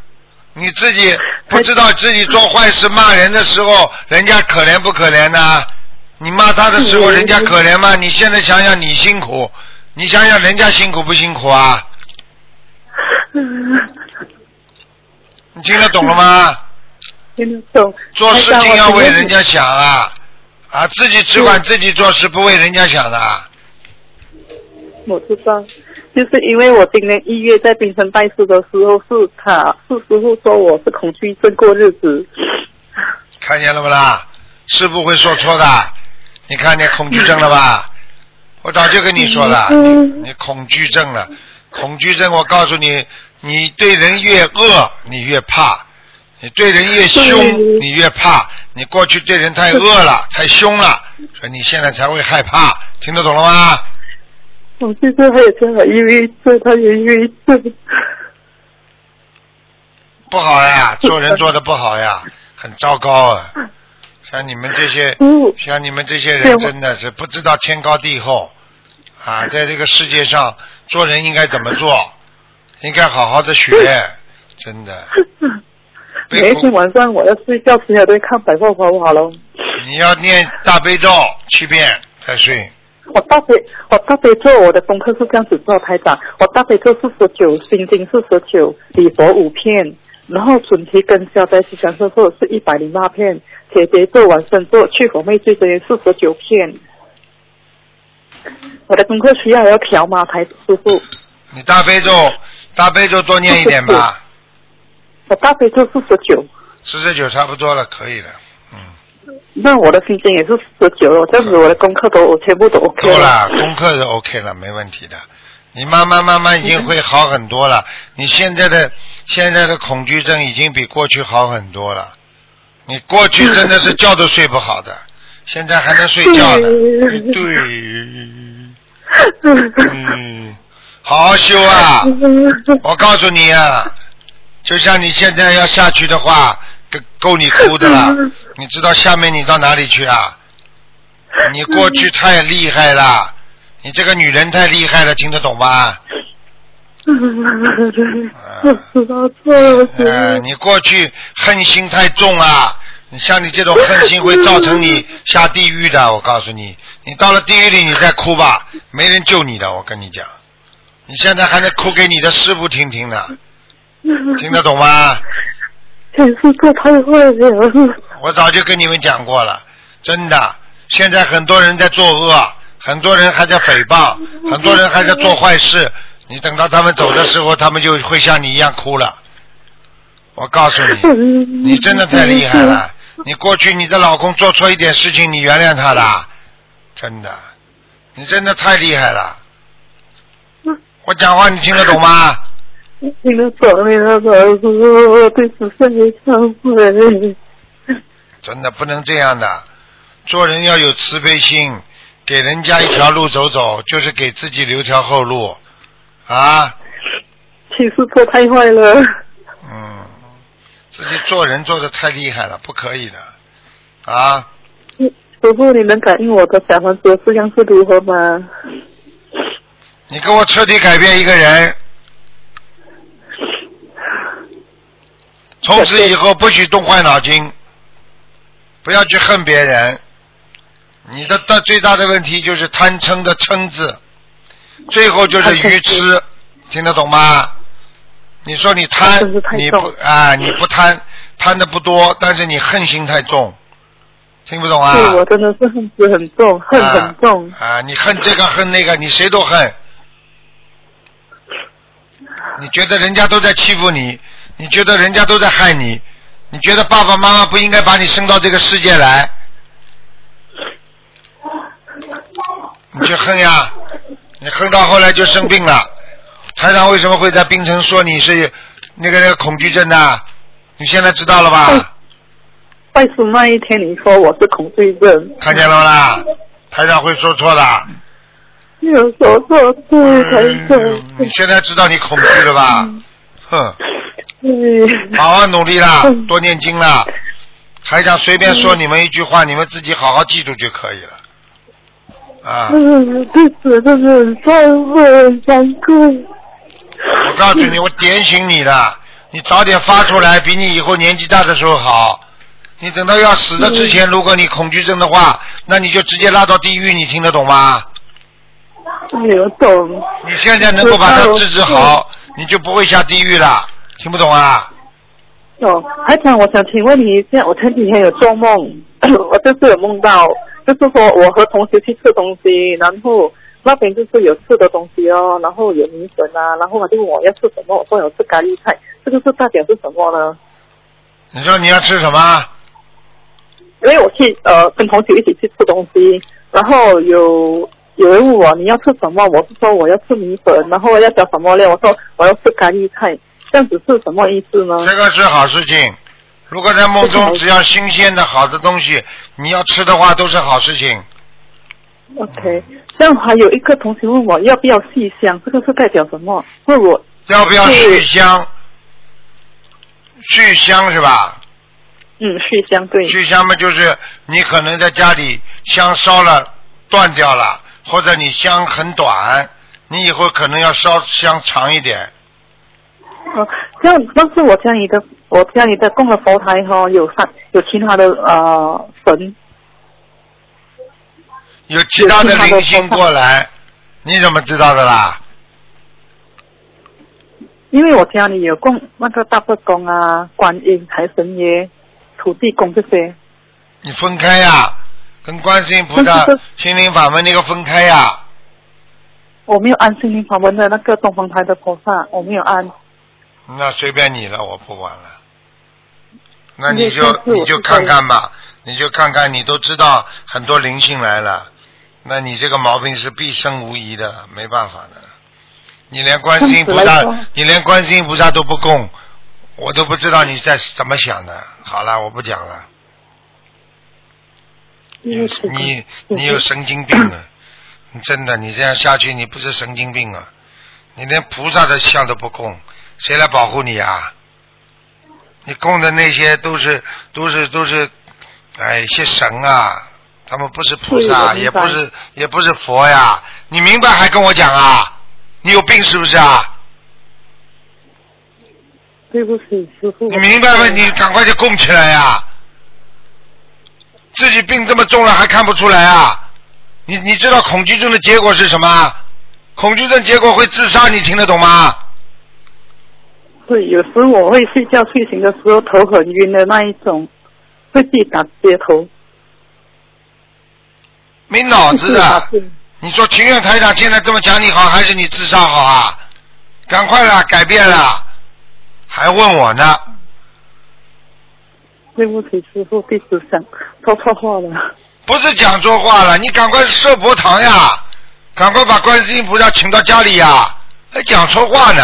你自己不知道 [laughs] 自己做坏事骂人的时候，人家可怜不可怜呢？你骂他的时候，嗯人家可怜吗？你现在想想你辛苦，你想想人家辛苦不辛苦啊？你听得懂了吗？听得懂。做事情要为人家。家想啊，啊，自己只管自己做事，不为人家想的啊。我知道，就是因为我今年一月在冰城拜师的时候，是他是师傅说我是恐惧症过日子。看见了不啦？师傅会说错的，你看见恐惧症了吧？我早就跟你说了，嗯你你恐惧症了，恐惧症，我告诉你，你对人越恶，你越怕；你对人越凶，嗯你越怕。你过去对人太恶了，太凶了，所以你现在才会害怕。听得懂了吗？我现在还有这个抑郁症，他有抑郁症。不好呀，[laughs] 做人做的不好呀，很糟糕啊！像你们这些，嗯像你们这些人真的是不知道天高地厚啊！在这个世界上做人应该怎么做，应该好好的学，真的。[laughs] 每一天晚上我要睡觉前我都看百货好不好喽？你要念大悲咒七遍再睡，我大悲我大悲咒我的功课是这样子做，台长，我大悲咒四十九，心经四十九，礼佛五片，然后准提跟消灾吉祥神咒是一百零八片，解结咒往生咒去火灭罪真言四十九片。我的功课需要还要调吗，台师傅？你大悲咒大悲咒多念一点吧，[laughs] 我大悲咒四十九，四十九差不多了，可以了，嗯，那我的心经也是四十九了，这样子我的功课都我全部都 OK 够了，功课是 OK 了，没问题的。你慢慢慢慢已经会好很多了。你现在的现在的恐惧症已经比过去好很多了。你过去真的是觉都睡不好的，现在还能睡觉呢。对，[laughs] 嗯，好好修啊！我告诉你啊，就像你现在要下去的话，够够你哭的了。你知道下面你到哪里去啊？你过去太厉害了，你这个女人太厉害了，听得懂吗？[laughs] 我知道错了，我知呃，道。你过去恨心太重啊！你像你这种恨心会造成你下地狱的，我告诉你，你到了地狱里你再哭吧，没人救你的，我跟你讲。你现在还能哭给你的师傅听听呢，听得懂吗？我早就跟你们讲过了，真的。现在很多人在作恶，很多人还在诽谤，很多人还在做坏事。你等到他们走的时候，他们就会像你一样哭了。我告诉你，你真的太厉害了。你过去你的老公做错一点事情，你原谅他了，真的，你真的太厉害了。我讲话你听得懂吗？听得懂，听得懂，我对慈善也忏悔。真的不能这样的，做人要有慈悲心，给人家一条路走走，就是给自己留条后路，啊，其实这太坏了。嗯，自己做人做的太厉害了，不可以的，啊，师傅，你能感应我的小房子的质量是如何吗？你给我彻底改变一个人，从此以后不许动坏脑筋，不要去恨别人。你的大最大的问题就是贪嗔的嗔字，最后就是愚痴，听得懂吗？你说你贪你不啊，你不贪，贪的不多，但是你恨心太重，听不懂啊？对我真的是恨心很重，恨很重。啊啊！你恨这个恨那个，你谁都恨。你觉得人家都在欺负你，你觉得人家都在害你，你觉得爸爸妈妈不应该把你生到这个世界来，你去恨呀！你恨到后来就生病了。台长为什么会在冰城说你是那个那个恐惧症呢？你现在知道了吧？拜师那一天你说我是恐惧症，看见了吗啦？台长会说错的。没有说错对，台长。嗯你现在知道你恐惧了吧？哼，对。[laughs] 好好努力啦，多念经啦。台长随便说你们一句话，你们自己好好记住就可以了。啊，嗯，对此真的很忏悔，很惭愧。我告诉你，我点醒你了，你早点发出来，比你以后年纪大的时候好。你等到要死的之前，如果你恐惧症的话，那你就直接拉到地狱，你听得懂吗？没有懂。你现在能够把它治治好，你就不会下地狱了。听不懂啊？哦，还想，我想请问你一下，我前几天有做梦，[coughs] 我就是有梦到，就是说我和同学去吃东西，然后那边就是有吃的东西哦，然后有米粉啊，然后他就问我要吃什么，我说有吃咖喱菜，这个是代表是什么呢？你说你要吃什么？因为我去呃跟同学一起去吃东西，然后有有人问我你要吃什么，我是说我要吃米粉，然后要加什么料，我说我要吃咖喱菜，这样子是什么意思呢？这个是好事情。如果在梦中只要新鲜的好的东西，你要吃的话都是好事情。OK，这样还有一个同学问我要不要续香，这个是代表什么？问我要不要续香？续香是吧？嗯，续香对。续香嘛，就是你可能在家里香烧了断掉了，或者你香很短，你以后可能要烧香长一点。哦，这样，但是我家里的我家里的供的佛台哈、有三有其他的呃神，有其他的灵性过来，你怎么知道的啦？因为我家里有供那个大佛公啊、观音、财神爷、土地公这些。你分开呀，跟观世音菩萨心灵法门那个分开呀。我没有安心灵法门的那个东方台的菩萨，我没有安。那随便你了，我不管了。那你就你就看看吧，你就看看，你都知道很多灵性来了，那你这个毛病是必生无疑的，没办法的。你连观世音菩萨你连观世音菩萨都不供，我都不知道你在怎么想的。好了，我不讲了。你你你有神经病啊！你真的，你这样下去，你不是神经病啊！你连菩萨的像都不供，谁来保护你啊？你供的那些都是都是都是，哎，一些神啊，他们不是菩萨，也不是也不是佛呀！你明白还跟我讲啊？你有病是不是啊？对不起，师傅。你明白吗？你赶快就供起来呀！自己病这么重了还看不出来啊？你你知道恐惧症的结果是什么？恐惧症结果会自杀，你听得懂吗？对，有时我会睡觉睡醒的时候头很晕的那一种，会自己打街头。没脑子的！你说情愿台长现在这么讲你好，还是你自杀好啊？赶快啦，改变了，还问我呢？对不起，师傅，弟子想说错话了。不是讲错话了，你赶快设佛堂呀，赶快把观世音菩萨请到家里呀，还讲错话呢，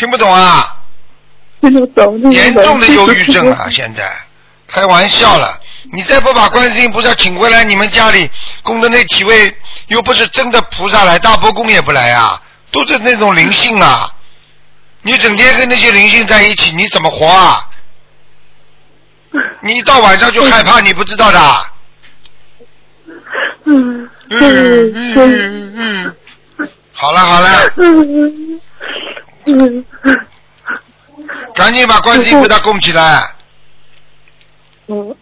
听不懂啊？听不懂，严重的忧郁症啊！现在开玩笑了，你再不把观世音菩萨请回来，你们家里供的那几位又不是真的菩萨来，大伯公也不来啊，都是那种灵性啊！你整天跟那些灵性在一起，你怎么活啊？你一到晚上就害怕，你不知道的。嗯嗯嗯嗯嗯，好了好了，嗯嗯 [laughs] 赶紧把观世音菩萨供起来。嗯，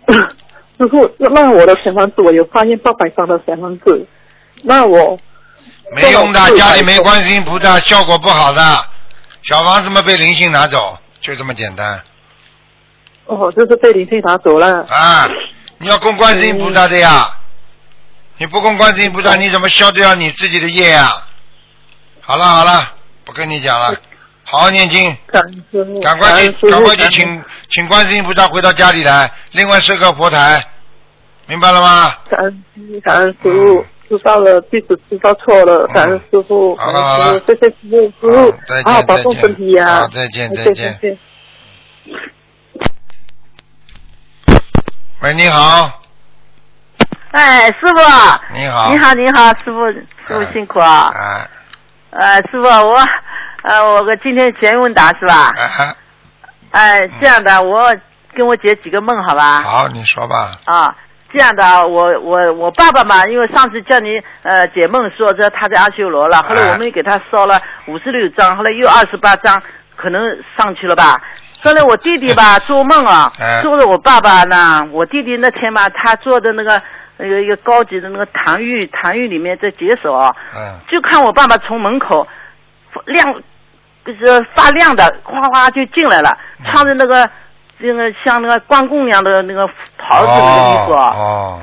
师傅，那我的小房子我有发现八百张的小房子，那我没用的，家里没观世音菩萨，效果不好的。小房子嘛被灵性拿走，就这么简单哦，就是被灵性拿走了。啊！你要供观世音菩萨的呀，你不供观世音菩萨，你怎么消掉你自己的业呀？好了好了，不跟你讲了，好好念经，感恩师傅，赶快去赶快去请请观世音菩萨回到家里来，另外设个佛台，明白了吗？感恩感恩师傅，知道了，弟子知道错了，感恩师傅，嗯好了好了。谢谢师傅，师傅再见好好保重身体呀，再见再见。喂，你好，哎，师傅，你好，你好，你好，师傅，师傅辛苦啊。哎呃，师傅，我呃，我个今天简问答是吧？啊，哎、这样的，我跟我解几个梦好吧？好，你说吧，啊，这样的，我我我爸爸嘛，因为上次叫你呃解梦说这他在阿修罗了，后来我们给他烧了五十六张，后来又二十八张，可能上去了吧。后来我弟弟吧做梦啊哎，做了我爸爸呢，我弟弟那天嘛，他做的那个那个一个高级的那个唐玉唐玉里面在解手啊，嗯。就看我爸爸从门口亮，就是发亮的，哗哗就进来了，嗯穿着那个那个像那个关公一样的那个袍子那个衣服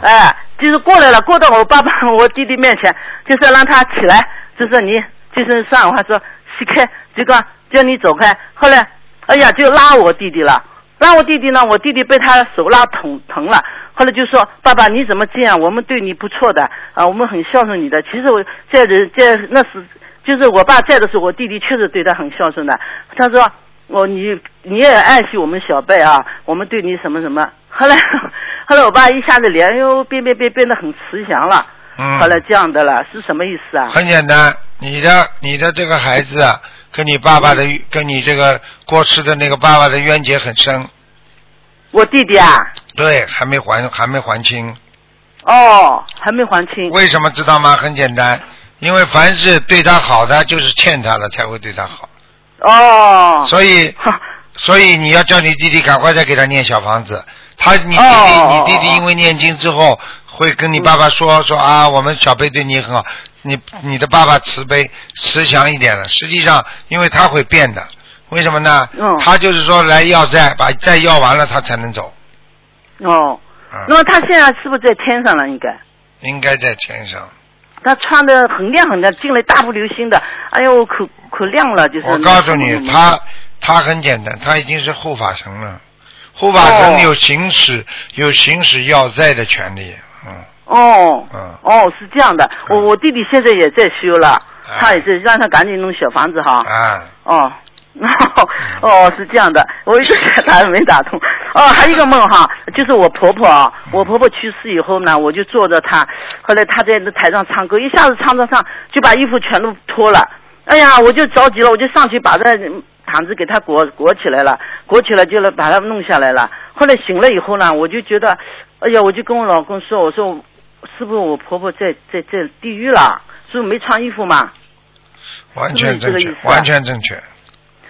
哎，就是过来了，过到我爸爸我弟弟面前，就是让他起来，就是你就是上话说起开，就讲叫你走开。后来，哎呀，就拉我弟弟了，拉我弟弟呢，我弟弟被他手拉疼疼了。后来就说：“爸爸，你怎么这样？我们对你不错的啊，我们很孝顺你的。其实我在人在那时，就是我爸在的时候，我弟弟确实对他很孝顺的。他说：我你你也爱惜我们小辈啊，我们对你什么什么。后来 [laughs] 后来我爸一下子脸又变变变变得很慈祥了。嗯后来这样的了，是什么意思啊？很简单，你的你的这个孩子啊跟你爸爸的跟你这个过世的那个爸爸的冤结很深，我弟弟啊，对，还没还还没还清。哦，还没还清。为什么知道吗？很简单，因为凡是对他好的，就是欠他的才会对他好。哦。所以，所以你要叫你弟弟赶快再给他念小房子。他，你弟弟，哦你弟弟因为念经之后，会跟你爸爸说说啊，我们小辈对你很好，你你的爸爸慈悲慈祥一点了。实际上，因为他会变的，为什么呢？嗯他就是说来要债，把债要完了，他才能走。哦，嗯那么他现在是不是在天上了？应该。应该在天上。他穿的很亮很亮，进来大步流星的，哎呦，可可亮了，就是。我告诉你，他他很简单，他已经是护法神了。护法哦神有行使、有行使要债的权利，嗯。哦嗯，哦，是这样的，我我弟弟现在也在修了，哎。他也是让他赶紧弄小房子哈。啊，哦。[laughs] 哦，是这样的，我一直想他没打通。哦，还有一个梦哈，就是我婆婆啊，我婆婆去世以后呢，我就坐着她，后来她在那台上唱歌，一下子唱着唱，就把衣服全都脱了。哎呀，我就着急了，我就上去把这毯子给她裹裹起来了，裹起来就来把它弄下来了。后来醒了以后呢，我就觉得，哎呀，我就跟我老公说，我说是不是我婆婆在在在地狱了？是不是没穿衣服嘛？完全这个意思，啊完全正确。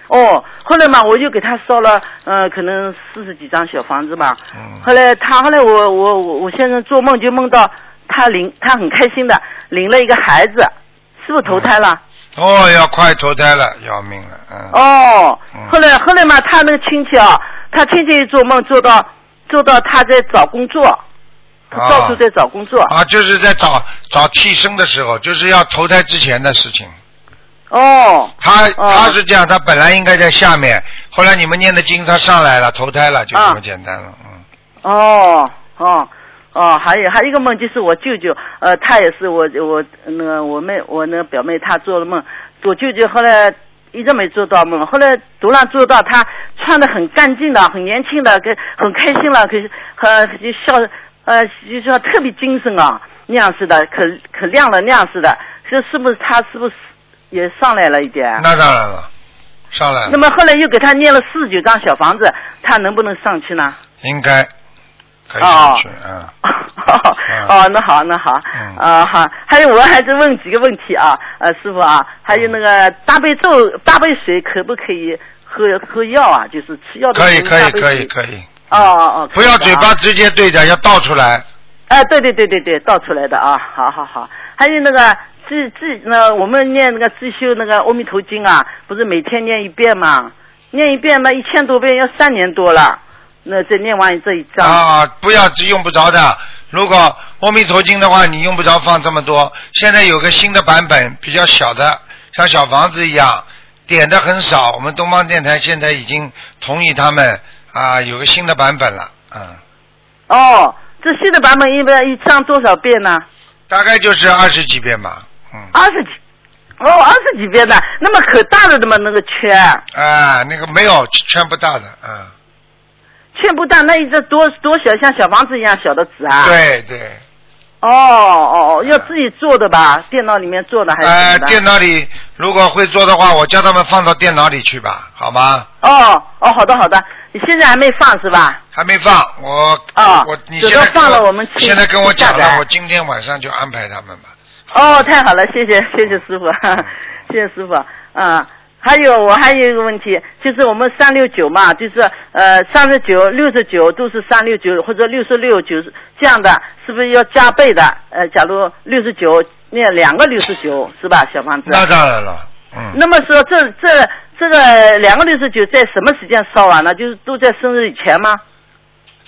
哦，后来嘛，我就给他烧了，呃，可能四十几张小房子吧。嗯后来他后来我我我我先生做梦就梦到他领他很开心的领了一个孩子，是不是投胎了？哦，要快投胎了，要命了，嗯。哦嗯，后来后来嘛，他那个亲戚啊，他亲戚做梦做到做到他在找工作，他啊到处在找工作。啊，就是在找找替身的时候，就是要投胎之前的事情。哦他哦他是这样，他本来应该在下面，后来你们念的经，他上来了，投胎了，就这么简单了。嗯。哦哦哦，还有还有一个梦，就是我舅舅，呃，他也是我我那个我妹我那个表妹，她做了梦，我舅舅后来一直没做到梦，后来突然做到，他穿的很干净的，很年轻的，跟很开心了，可是和就笑呃，就说特别精神啊，那样似的，可可亮了那样似的，这是不是他是不是也上来了一点？那当然了，上来了，那么后来又给他念了四九张小房子，他能不能上去呢？应该可以上去，嗯。[laughs] 哦，那好，那好，嗯啊好，还有我还是问几个问题啊，呃，师傅啊，还有那个大悲咒、大悲水可不可以喝喝药啊？就是吃药的可以可以可以可以，哦哦哦，不要嘴巴直接对着，要倒出来。哎，对对对对对，倒出来的啊，好好好。还有那个自自那我们念那个自修那个阿弥陀经啊，不是每天念一遍吗？念一遍嘛，一千多遍要三年多了。那再念完这一章。啊，不要只用不着的。如果阿弥陀经的话，你用不着放这么多。现在有个新的版本，比较小的，像小房子一样，点的很少。我们东方电台现在已经同意他们啊，有个新的版本了，嗯，哦，这新的版本一般一张多少遍呢？大概就是二十几遍吧，嗯，二十几。哦，二十几遍的，那么可大了的嘛，那个圈，啊，那个没有圈不大的，嗯，圈不大，那一只多多小，像小房子一样小的纸啊。。对对，哦哦哦，要自己做的吧？电脑里面做的还是？电脑里如果会做的话，我叫他们放到电脑里去吧，好吗？哦哦，好的好的，你现在还没放是吧？还没放，我啊我你等到现在放了我们现在跟我讲了，我今天晚上就安排他们吧。哦，太好了，谢谢谢谢师傅，谢谢师傅。啊，还有我还有一个问题，就是我们三六九嘛，就是呃三十九、六十九都是三六九或者六十六九这样的，是不是要加倍的？呃，假如六十九念两个六十九是吧，小房子？那当然了，嗯，那么说这这这个两个六十九在什么时间烧完呢？就是都在生日以前吗？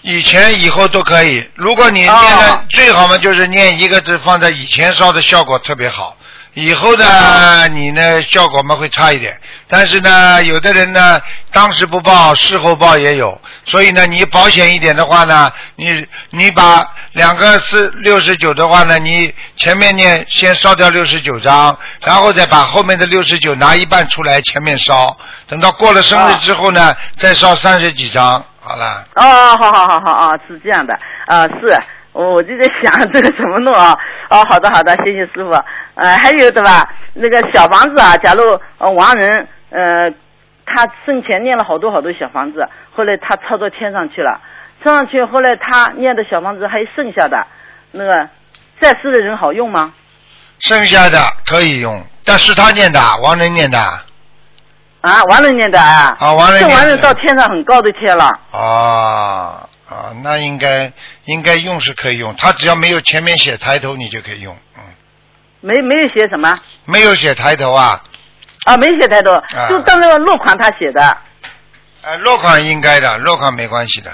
以前以后都可以。如果你念哦的最好嘛，就是念一个字放在以前烧的效果特别好。以后呢，哦你呢效果嘛会差一点。但是呢，有的人呢，当时不报，事后报也有。所以呢，你保险一点的话呢，你你把两个四六十九的话呢，你前面念先烧掉六十九张，然后再把后面的六十九拿一半出来前面烧，等到过了生日之后呢，再烧三十几张，好了。哦，好好好好啊，是这样的啊，是我我就在想这个怎么弄啊？哦，好的好的，谢谢师傅。呃，还有对吧，那个小房子啊，假如呃亡人呃，他生前念了好多好多小房子，后来他抄到天上去了，抄上去后来他念的小房子还剩下的，那个在世的人好用吗？剩下的可以用，但是他念的，亡人念的。啊，完人念的啊。啊，完念的人到天上很高的天了。啊啊，那应该应该用是可以用，他只要没有前面写抬头，你就可以用。嗯，没没有写什么没有写抬头啊，啊？没写抬头，就到那个落款他写的。呃，落款应该的，落款没关系的。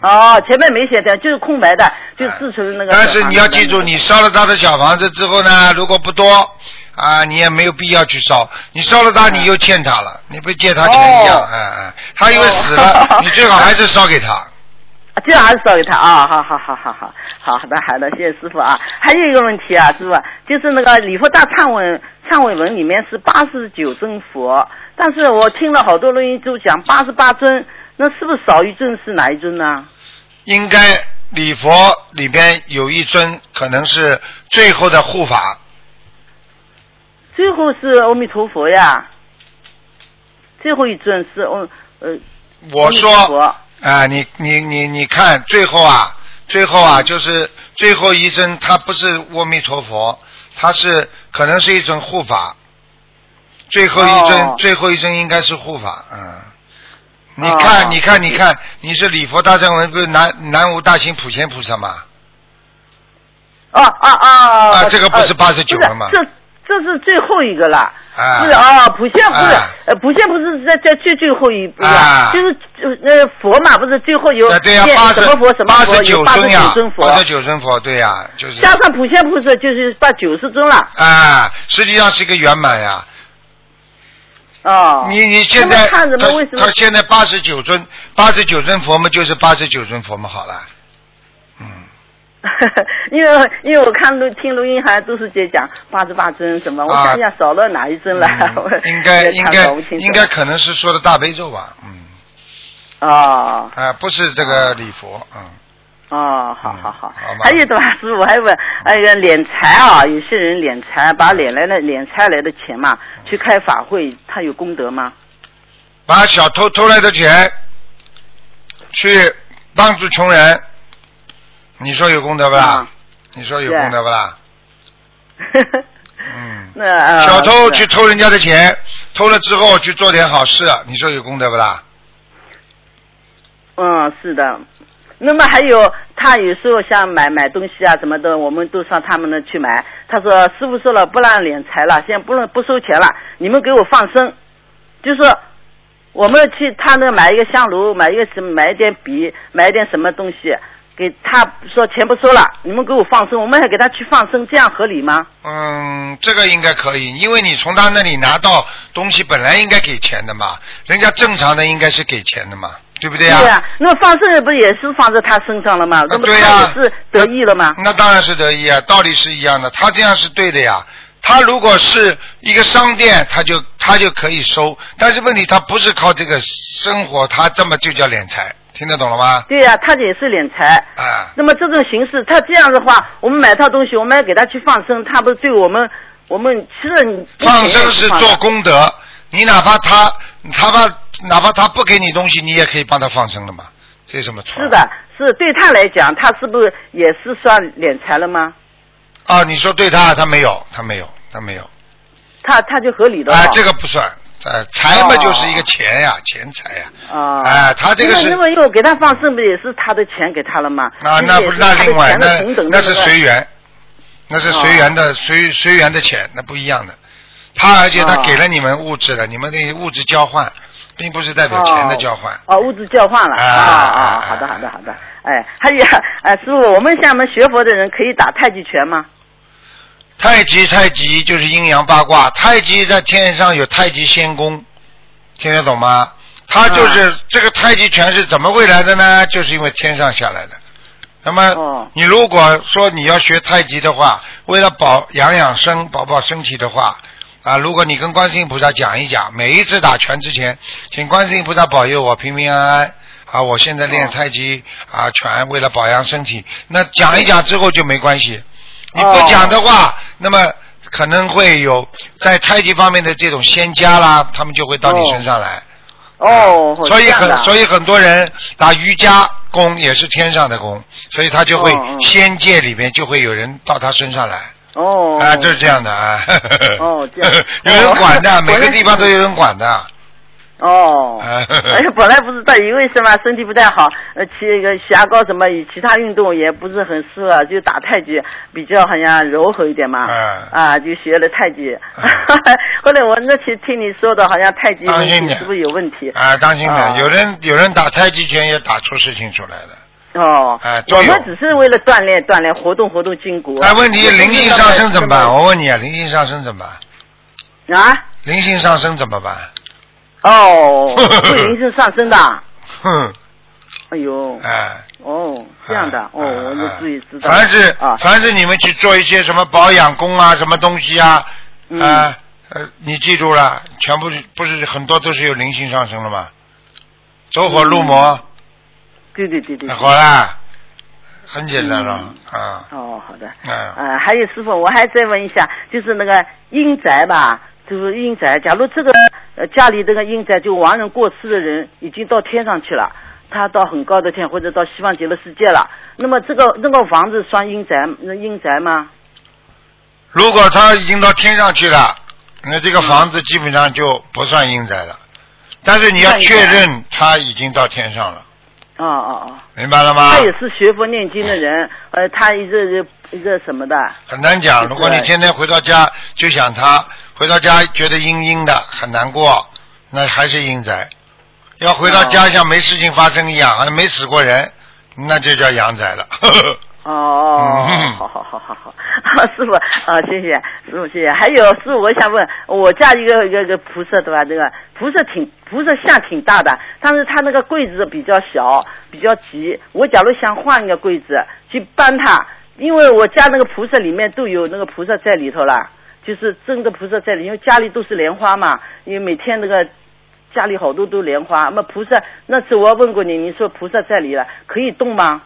哦，前面没写的，就是空白的，就自存那个。但是你要记住，你烧了他的小房子之后呢，如果不多啊，你也没有必要去烧。你烧了他，你又欠他了，你不借他钱一样，哦哎哎，他因为死了，[laughs] 你最好还是烧给他。啊，这样还是烧给他啊，好好好好好，好的好的，谢谢师傅啊。还有一个问题啊，师傅，就是那个礼佛大忏文忏悔文里面是八十九尊佛，但是我听了好多录音都讲八十八尊，那是不是少一尊是哪一尊呢？应该礼佛里边有一尊可能是最后的护法，最后是阿弥陀佛呀，最后一尊是哦呃，我说佛。啊，你你你你看，最后啊，最后啊，就是最后一尊，它不是阿弥陀佛，它是可能是一尊护法，最后一尊，哦。最后一尊应该是护法，嗯。你哦。看，你看，你看，你是礼佛大正文，不是南南无大行普贤菩萨吗？哦哦哦，啊这个不是八十九了吗这这是最后一个了。啊不是啊，普贤不是啊，呃，普贤不是在在最最后一步啊就是呃佛嘛，不是最后有八十什么佛什么佛，八十九有八十尊呀九尊，佛八，十九尊佛，对呀，就是加上普贤菩萨就是到九十尊了。啊，实际上是一个圆满呀。哦。你你现在他他？现在八十九尊，八十九尊佛嘛，就是八十九尊佛嘛，好了。嗯，[laughs] 因为因为我看录听录音好像都是在讲八十八针什么，我啊想想少了哪一针了，[laughs] 应该应该应该可能是说的大悲咒吧，嗯，哦。啊，不是这个礼佛，嗯，哦，好好好，还有的话，师傅还问，那个敛财啊，有些人敛财，把敛来的敛财来的钱嘛，去开法会，他有功德吗？把小偷偷来的钱去帮助穷人，你说有功德不啦？啊你说有功德不啦？嗯，[laughs] 那、呃、小偷去偷人家的钱，偷了之后去做点好事，你说有功德不啦？嗯，是的。那么还有，他有时候像买买东西啊什么的，我们都上他们那去买。他说师傅说了，不让敛财了，现在不能不收钱了，你们给我放生。就说我们去他那买一个香炉，买一个什么，买一点笔，买一点什么东西，给他说钱不收了，你们给我放生，我们还给他去放生，这样合理吗？嗯，这个应该可以，因为你从他那里拿到东西，本来应该给钱的嘛，人家正常的应该是给钱的嘛，对不对呀、对呀、那放生不也是放在他身上了吗？那不他对呀也是得意了吗？那当然是得意啊，道理是一样的，他这样是对的呀。他如果是一个商店，他就他就可以收，但是问题他不是靠这个生活，他这么就叫敛财，听得懂了吗？对呀、他也是敛财。啊，那么这种形式，他这样的话，我们买套东西，我们要给他去放生，他不是对我们，我们其实你放生是做功德，你哪怕他他怕哪怕他不给你东西，你也可以帮他放生了嘛，这有什么错？是的，是对他来讲，他是不是也是算敛财了吗？啊，你说对他，他没有，他没有，他没有，他他就合理的啊了，这个不算，呃，财嘛就是一个钱呀，钱财呀，啊，哎他这个是那么因为我给他放生，不也是他的钱给他了吗？啊，那不是那另外那那是随缘，那是随缘的随随缘的钱，那不一样的。他而且他哦给了你们物质了，你们的物质交换，并不是代表钱的交换。哦，物质交换了啊啊啊啊！好的，好的，好的。哎，还有哎，师傅，我们像我们学佛的人可以打太极拳吗？太极太极就是阴阳八卦，太极在天上有太极仙宫，听得懂吗？他就是、啊这个太极拳是怎么会来的呢？就是因为天上下来的。那么、哦你如果说你要学太极的话，为了保养养生、保保身体的话，啊，如果你跟观世音菩萨讲一讲，每一次打拳之前，请观世音菩萨保佑我平平安安。啊，我现在练哦太极啊拳，为了保养身体。那讲一讲之后就没关系。你不哦讲的话，那么可能会有在太极方面的这种仙家啦，他们就会到你身上来。哦，所以很所以以很多人打瑜伽功也是天上的功，所以他就会仙界里面就会有人到他身上来。哦啊，就是这样的啊。哦这样 [laughs] 有人管的，哦每个地方都有人管的。哦，[laughs] 哎本来不知道，因为什么身体不太好，呃，其那个牙膏什么，其他运动也不是很适合，就打太极比较好像柔和一点嘛。嗯啊，就学了太极。[laughs] 后来我那天听你说的，好像太极是不是有问题？啊，当心点，啊有人有人打太极拳也打出事情出来了。哦，哎都有我们只是为了锻炼锻炼，活动活动筋骨。哎，问题灵性上升怎么办？[laughs] 我问你啊，灵性上升怎么办？啊？灵性上升怎么办？哦，[laughs] 会灵性上升的。哼，哎呦，哎。哦，这样的，哦，我就注意知道。凡是啊，凡是你们去做一些什么保养工啊，什么东西啊，嗯啊呃，你记住了，全部是不是很多都是有灵性上升了吗？走火入魔，对对对对。对好啦，很简单了啊，哦，好的。嗯，呃，还有师傅，我还再问一下，就是那个阴宅吧，就是阴宅。假如这个呃家里这个阴宅，就亡人过世的人已经到天上去了，他到很高的天或者到西方极乐世界了，那么这个那个房子算阴宅那阴宅吗？如果他已经到天上去了，那这个房子基本上就不算阴宅了，但是你要确认他已经到天上了，哦哦哦。明白了吗？他也是学佛念经的人，呃，他一个一个什么的。很难讲，如果你天天回到家就想他，回到家觉得阴阴的，很难过，那还是阴宅。要回到家像没事情发生一样，好像没死过人，那就叫阳宅了。[laughs] 哦，好好好好好，[laughs] 师傅啊，谢谢师傅谢谢。还有师傅，我想问，我家一个一个一个菩萨对吧？这个菩萨挺菩萨像挺大的，但是他那个柜子比较小，比较急。我假如想换一个柜子去搬它，因为我家那个菩萨里面都有那个菩萨在里头了，就是真的菩萨在里，因为家里都是莲花嘛，因为每天那个。家里好多都莲花，那菩萨那次我问过你，你说菩萨在里了，可以动吗？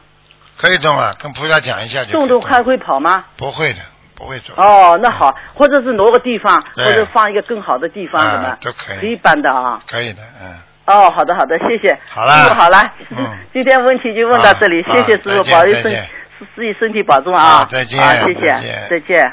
可以种啊，跟菩萨讲一下就可以动动还会跑吗？不会的，不会走。哦，那好，或者是挪个地方，或者放一个更好的地方，啊什么都可以可以搬的啊。可以的，嗯。哦，好的好的，谢谢。好啦师傅好了，嗯 [laughs] 今天问题就问到这里，好谢谢师傅，保佑身自己身体保重啊好。再见啊，谢谢再见，再见。